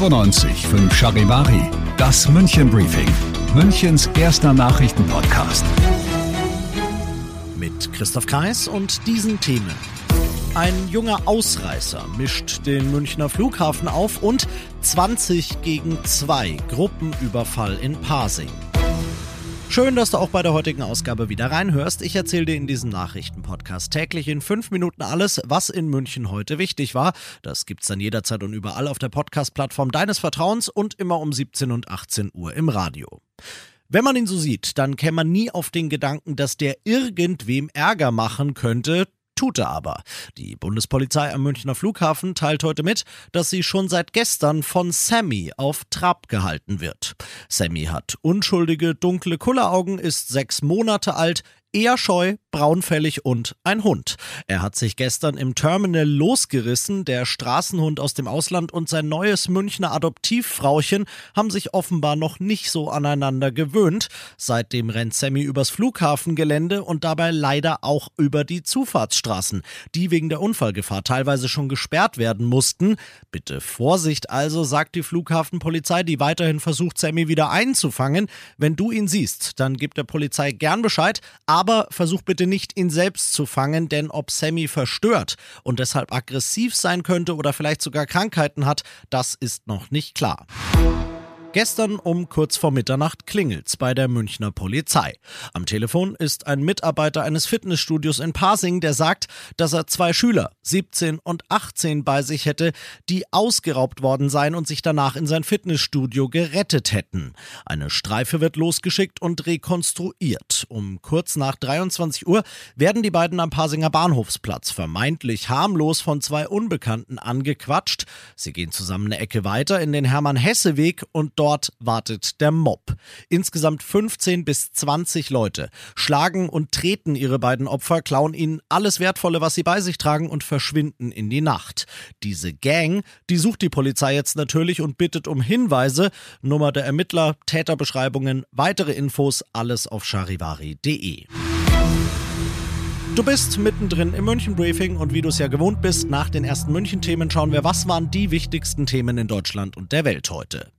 95 5 Charivari, das München Briefing, Münchens erster Nachrichtenpodcast. Mit Christoph Kreis und diesen Themen. Ein junger Ausreißer mischt den Münchner Flughafen auf und 20 gegen 2 Gruppenüberfall in Pasing. Schön, dass du auch bei der heutigen Ausgabe wieder reinhörst. Ich erzähle dir in diesem Nachrichtenpodcast täglich in fünf Minuten alles, was in München heute wichtig war. Das gibt's dann jederzeit und überall auf der Podcast-Plattform deines Vertrauens und immer um 17 und 18 Uhr im Radio. Wenn man ihn so sieht, dann käme man nie auf den Gedanken, dass der irgendwem Ärger machen könnte. Tut er aber. Die Bundespolizei am Münchner Flughafen teilt heute mit, dass sie schon seit gestern von Sammy auf Trab gehalten wird. Sammy hat unschuldige, dunkle Kulleraugen, ist sechs Monate alt, eher scheu, braunfällig und ein Hund. Er hat sich gestern im Terminal losgerissen. Der Straßenhund aus dem Ausland und sein neues Münchner Adoptivfrauchen haben sich offenbar noch nicht so aneinander gewöhnt. Seitdem rennt Sammy übers Flughafengelände und dabei leider auch über die Zufahrtsstraßen, die wegen der Unfallgefahr teilweise schon gesperrt werden mussten. Bitte Vorsicht also, sagt die Flughafenpolizei, die weiterhin versucht, Sammy wieder einzufangen. Wenn du ihn siehst, dann gib der Polizei gern Bescheid, aber versuch bitte nicht, ihn selbst zu fangen, denn ob Sammy verstört und deshalb aggressiv sein könnte oder vielleicht sogar Krankheiten hat, das ist noch nicht klar. Gestern um kurz vor Mitternacht klingelt's bei der Münchner Polizei. Am Telefon ist ein Mitarbeiter eines Fitnessstudios in Pasing, der sagt, dass er zwei Schüler, 17 und 18, bei sich hätte, die ausgeraubt worden seien und sich danach in sein Fitnessstudio gerettet hätten. Eine Streife wird losgeschickt und rekonstruiert. Um kurz nach 23 Uhr werden die beiden am Pasinger Bahnhofsplatz vermeintlich harmlos von zwei Unbekannten angequatscht. Sie gehen zusammen eine Ecke weiter in den Hermann-Hesse-Weg und dort wartet der Mob. Insgesamt 15 bis 20 Leute schlagen und treten ihre beiden Opfer, klauen ihnen alles Wertvolle, was sie bei sich tragen und verschwinden in die Nacht. Diese Gang, die sucht die Polizei jetzt natürlich und bittet um Hinweise, Nummer der Ermittler, Täterbeschreibungen, weitere Infos, alles auf charivari.de. Du bist mittendrin im München Briefing und wie du es ja gewohnt bist, nach den ersten München Themen schauen wir, was waren die wichtigsten Themen in Deutschland und der Welt heute.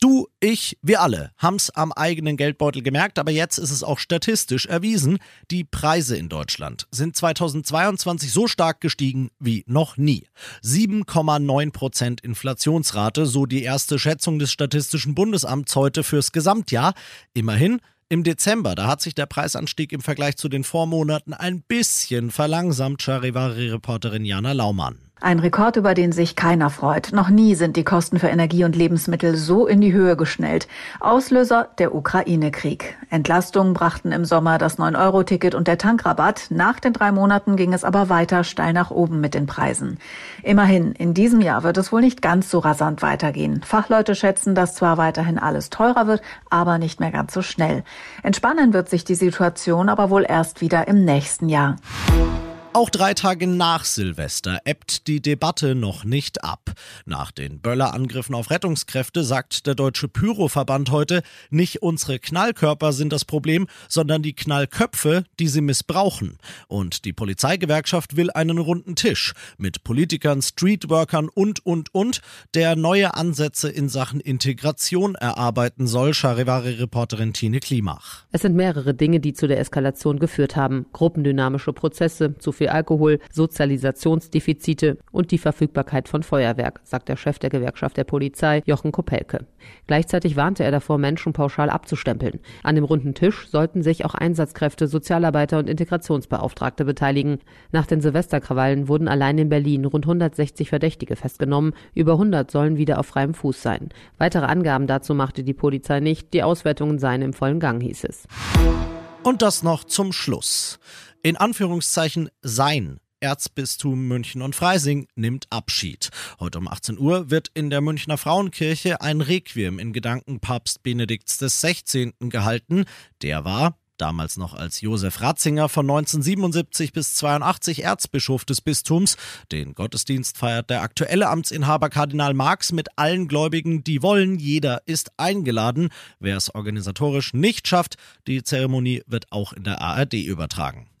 Du, ich, wir alle haben's am eigenen Geldbeutel gemerkt, aber jetzt ist es auch statistisch erwiesen. Die Preise in Deutschland sind 2022 so stark gestiegen wie noch nie. 7,9 Prozent Inflationsrate, so die erste Schätzung des Statistischen Bundesamts heute fürs Gesamtjahr. Immerhin im Dezember, da hat sich der Preisanstieg im Vergleich zu den Vormonaten ein bisschen verlangsamt, Charivari-Reporterin Jana Laumann. Ein Rekord, über den sich keiner freut. Noch nie sind die Kosten für Energie und Lebensmittel so in die Höhe geschnellt. Auslöser der Ukraine-Krieg. Entlastungen brachten im Sommer das 9-Euro-Ticket und der Tankrabatt. Nach den drei Monaten ging es aber weiter steil nach oben mit den Preisen. Immerhin, in diesem Jahr wird es wohl nicht ganz so rasant weitergehen. Fachleute schätzen, dass zwar weiterhin alles teurer wird, aber nicht mehr ganz so schnell. Entspannen wird sich die Situation aber wohl erst wieder im nächsten Jahr. Auch drei Tage nach Silvester ebbt die Debatte noch nicht ab. Nach den Böller-Angriffen auf Rettungskräfte sagt der Deutsche Pyroverband heute, nicht unsere Knallkörper sind das Problem, sondern die Knallköpfe, die sie missbrauchen. Und die Polizeigewerkschaft will einen runden Tisch mit Politikern, Streetworkern und, und, und, der neue Ansätze in Sachen Integration erarbeiten soll, Charivari-Reporterin Tine Klimach. Es sind mehrere Dinge, die zu der Eskalation geführt haben. Gruppendynamische Prozesse, zu viel Alkohol, Sozialisationsdefizite und die Verfügbarkeit von Feuerwerk, sagt der Chef der Gewerkschaft der Polizei, Jochen Kopelke. Gleichzeitig warnte er davor, Menschen pauschal abzustempeln. An dem runden Tisch sollten sich auch Einsatzkräfte, Sozialarbeiter und Integrationsbeauftragte beteiligen. Nach den Silvesterkrawallen wurden allein in Berlin rund 160 Verdächtige festgenommen. Über 100 sollen wieder auf freiem Fuß sein. Weitere Angaben dazu machte die Polizei nicht. Die Auswertungen seien im vollen Gang, hieß es. Und das noch zum Schluss. In Anführungszeichen sein Erzbistum München und Freising nimmt Abschied. Heute um 18 Uhr wird in der Münchner Frauenkirche ein Requiem in Gedanken Papst Benedikts XVI. gehalten. Der war, damals noch als Josef Ratzinger von 1977 bis 82 Erzbischof des Bistums. Den Gottesdienst feiert der aktuelle Amtsinhaber Kardinal Marx mit allen Gläubigen, die wollen. Jeder ist eingeladen. Wer es organisatorisch nicht schafft, die Zeremonie wird auch in der ARD übertragen.